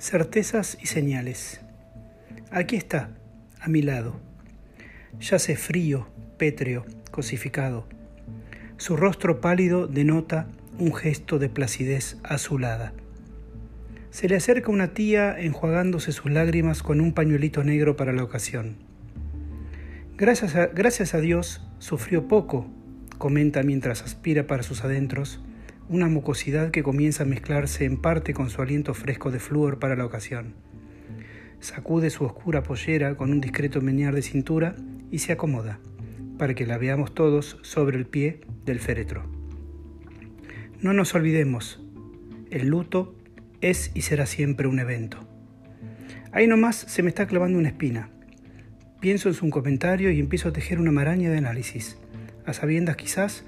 Certezas y señales. Aquí está, a mi lado. Yace frío, pétreo, cosificado. Su rostro pálido denota un gesto de placidez azulada. Se le acerca una tía enjuagándose sus lágrimas con un pañuelito negro para la ocasión. Gracias a, gracias a Dios, sufrió poco, comenta mientras aspira para sus adentros una mucosidad que comienza a mezclarse en parte con su aliento fresco de flúor para la ocasión. Sacude su oscura pollera con un discreto menear de cintura y se acomoda, para que la veamos todos sobre el pie del féretro. No nos olvidemos, el luto es y será siempre un evento. Ahí nomás se me está clavando una espina. Pienso en su comentario y empiezo a tejer una maraña de análisis, a sabiendas quizás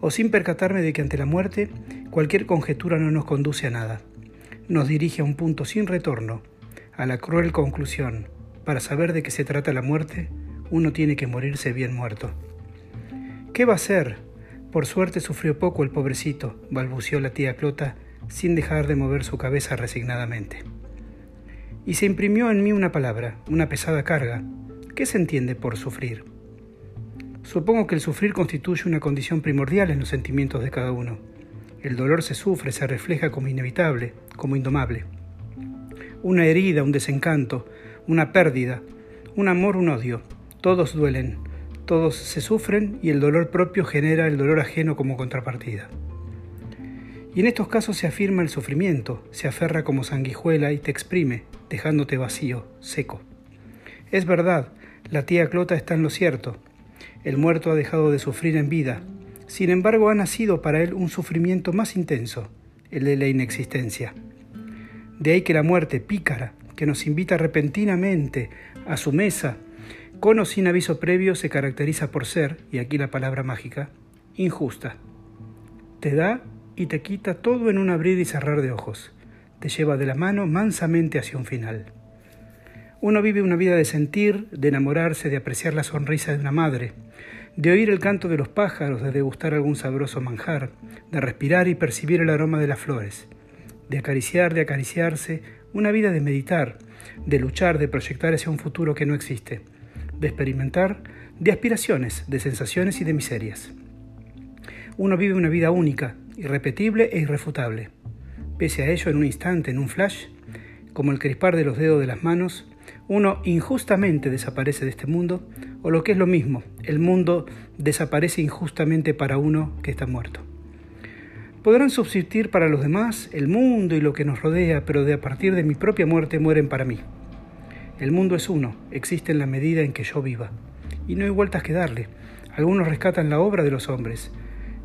o sin percatarme de que ante la muerte cualquier conjetura no nos conduce a nada. Nos dirige a un punto sin retorno, a la cruel conclusión. Para saber de qué se trata la muerte, uno tiene que morirse bien muerto. ¿Qué va a ser? Por suerte sufrió poco el pobrecito, balbució la tía Clota, sin dejar de mover su cabeza resignadamente. Y se imprimió en mí una palabra, una pesada carga. ¿Qué se entiende por sufrir? Supongo que el sufrir constituye una condición primordial en los sentimientos de cada uno. El dolor se sufre, se refleja como inevitable, como indomable. Una herida, un desencanto, una pérdida, un amor, un odio, todos duelen, todos se sufren y el dolor propio genera el dolor ajeno como contrapartida. Y en estos casos se afirma el sufrimiento, se aferra como sanguijuela y te exprime, dejándote vacío, seco. Es verdad, la tía Clota está en lo cierto, el muerto ha dejado de sufrir en vida. Sin embargo, ha nacido para él un sufrimiento más intenso, el de la inexistencia. De ahí que la muerte pícara, que nos invita repentinamente a su mesa, con o sin aviso previo, se caracteriza por ser, y aquí la palabra mágica, injusta. Te da y te quita todo en un abrir y cerrar de ojos. Te lleva de la mano mansamente hacia un final. Uno vive una vida de sentir, de enamorarse, de apreciar la sonrisa de una madre, de oír el canto de los pájaros, de degustar algún sabroso manjar, de respirar y percibir el aroma de las flores, de acariciar, de acariciarse, una vida de meditar, de luchar, de proyectar hacia un futuro que no existe, de experimentar, de aspiraciones, de sensaciones y de miserias. Uno vive una vida única, irrepetible e irrefutable. Pese a ello, en un instante, en un flash, como el crispar de los dedos de las manos, uno injustamente desaparece de este mundo, o lo que es lo mismo, el mundo desaparece injustamente para uno que está muerto. Podrán subsistir para los demás el mundo y lo que nos rodea, pero de a partir de mi propia muerte mueren para mí. El mundo es uno, existe en la medida en que yo viva, y no hay vueltas que darle. Algunos rescatan la obra de los hombres,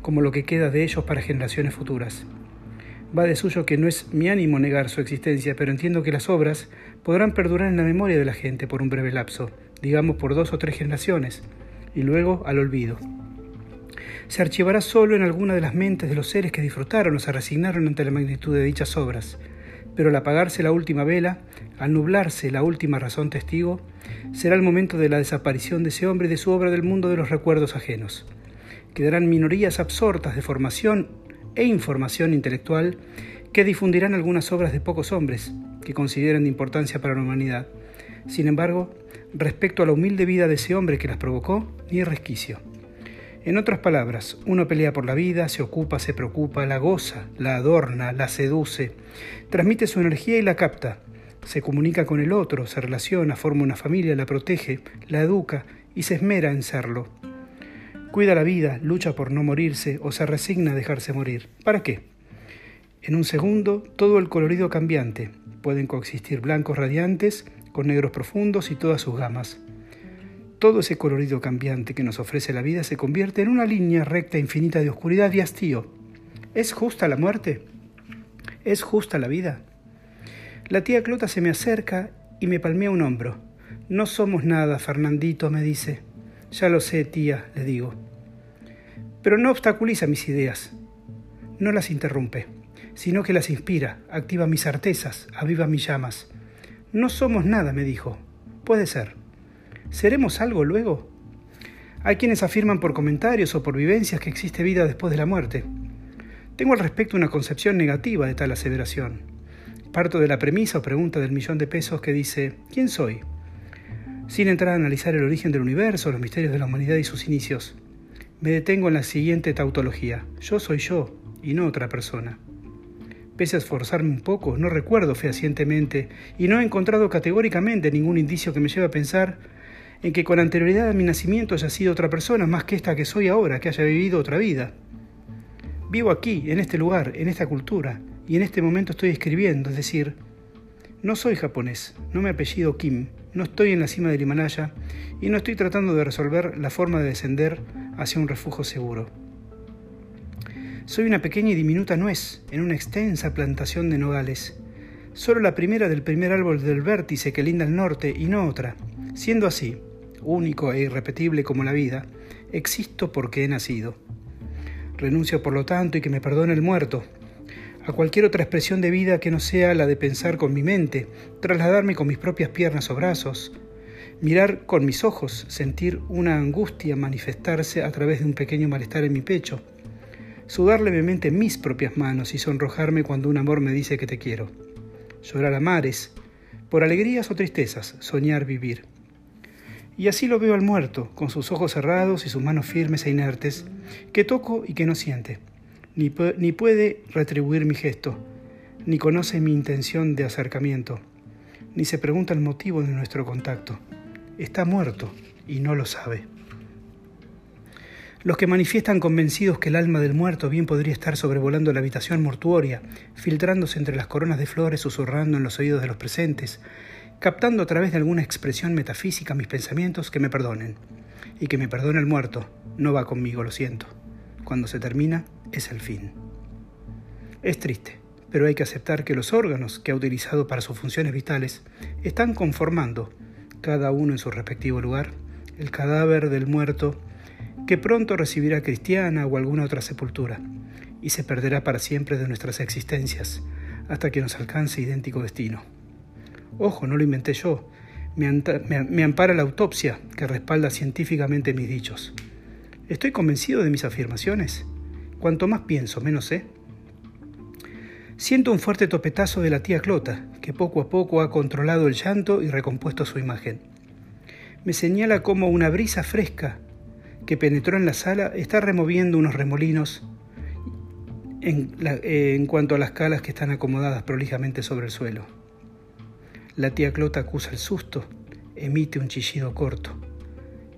como lo que queda de ellos para generaciones futuras. Va de suyo que no es mi ánimo negar su existencia, pero entiendo que las obras podrán perdurar en la memoria de la gente por un breve lapso, digamos por dos o tres generaciones, y luego al olvido. Se archivará solo en alguna de las mentes de los seres que disfrutaron o se resignaron ante la magnitud de dichas obras, pero al apagarse la última vela, al nublarse la última razón testigo, será el momento de la desaparición de ese hombre y de su obra del mundo de los recuerdos ajenos. Quedarán minorías absortas de formación e información intelectual que difundirán algunas obras de pocos hombres que consideran de importancia para la humanidad. Sin embargo, respecto a la humilde vida de ese hombre que las provocó, ni resquicio. En otras palabras, uno pelea por la vida, se ocupa, se preocupa, la goza, la adorna, la seduce, transmite su energía y la capta, se comunica con el otro, se relaciona, forma una familia, la protege, la educa y se esmera en serlo. Cuida la vida, lucha por no morirse o se resigna a dejarse morir. ¿Para qué? En un segundo, todo el colorido cambiante. Pueden coexistir blancos radiantes con negros profundos y todas sus gamas. Todo ese colorido cambiante que nos ofrece la vida se convierte en una línea recta infinita de oscuridad y hastío. ¿Es justa la muerte? ¿Es justa la vida? La tía Clota se me acerca y me palmea un hombro. No somos nada, Fernandito, me dice. Ya lo sé, tía, le digo. Pero no obstaculiza mis ideas, no las interrumpe, sino que las inspira, activa mis certezas, aviva mis llamas. No somos nada, me dijo. Puede ser. ¿Seremos algo luego? Hay quienes afirman por comentarios o por vivencias que existe vida después de la muerte. Tengo al respecto una concepción negativa de tal aseveración. Parto de la premisa o pregunta del millón de pesos que dice, ¿quién soy? Sin entrar a analizar el origen del universo, los misterios de la humanidad y sus inicios, me detengo en la siguiente tautología. Yo soy yo y no otra persona. Pese a esforzarme un poco, no recuerdo fehacientemente y no he encontrado categóricamente ningún indicio que me lleve a pensar en que con anterioridad a mi nacimiento haya sido otra persona más que esta que soy ahora, que haya vivido otra vida. Vivo aquí, en este lugar, en esta cultura, y en este momento estoy escribiendo, es decir, no soy japonés, no me apellido Kim, no estoy en la cima del Himalaya y no estoy tratando de resolver la forma de descender hacia un refugio seguro. Soy una pequeña y diminuta nuez en una extensa plantación de nogales, solo la primera del primer árbol del vértice que linda al norte y no otra. Siendo así, único e irrepetible como la vida, existo porque he nacido. Renuncio por lo tanto y que me perdone el muerto, a cualquier otra expresión de vida que no sea la de pensar con mi mente, trasladarme con mis propias piernas o brazos, mirar con mis ojos, sentir una angustia manifestarse a través de un pequeño malestar en mi pecho, sudar levemente mis propias manos y sonrojarme cuando un amor me dice que te quiero, llorar a mares, por alegrías o tristezas, soñar vivir. Y así lo veo al muerto, con sus ojos cerrados y sus manos firmes e inertes, que toco y que no siente ni, puede retribuir mi gesto, ni conoce mi intención de acercamiento, ni se pregunta el motivo de nuestro contacto. Está muerto y no lo sabe. Los que manifiestan convencidos que el alma del muerto bien podría estar sobrevolando la habitación mortuoria, filtrándose entre las coronas de flores, susurrando en los oídos de los presentes, captando a través de alguna expresión metafísica mis pensamientos, que me perdonen. Y que me perdone el muerto, no va conmigo, lo siento. Cuando se termina, es el fin. Es triste, pero hay que aceptar que los órganos que ha utilizado para sus funciones vitales están conformando, cada uno en su respectivo lugar, el cadáver del muerto que pronto recibirá cristiana o alguna otra sepultura y se perderá para siempre de nuestras existencias hasta que nos alcance idéntico destino. Ojo, no lo inventé yo, me, me ampara la autopsia que respalda científicamente mis dichos. ¿Estoy convencido de mis afirmaciones? Cuanto más pienso, menos sé. Siento un fuerte topetazo de la tía Clota, que poco a poco ha controlado el llanto y recompuesto su imagen. Me señala como una brisa fresca que penetró en la sala está removiendo unos remolinos en, en cuanto a las calas que están acomodadas prolijamente sobre el suelo. La tía Clota acusa el susto, emite un chillido corto.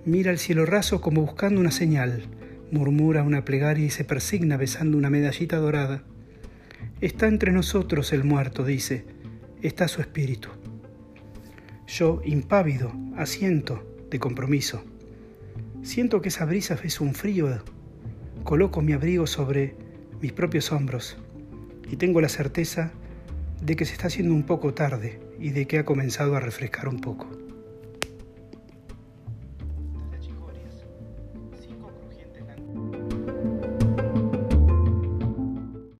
Mira el cielo raso como buscando una señal, murmura una plegaria y se persigna besando una medallita dorada. Está entre nosotros el muerto, dice, está su espíritu. Yo, impávido, asiento de compromiso. Siento que esa brisa es un frío. Coloco mi abrigo sobre mis propios hombros y tengo la certeza de que se está haciendo un poco tarde y de que ha comenzado a refrescar un poco.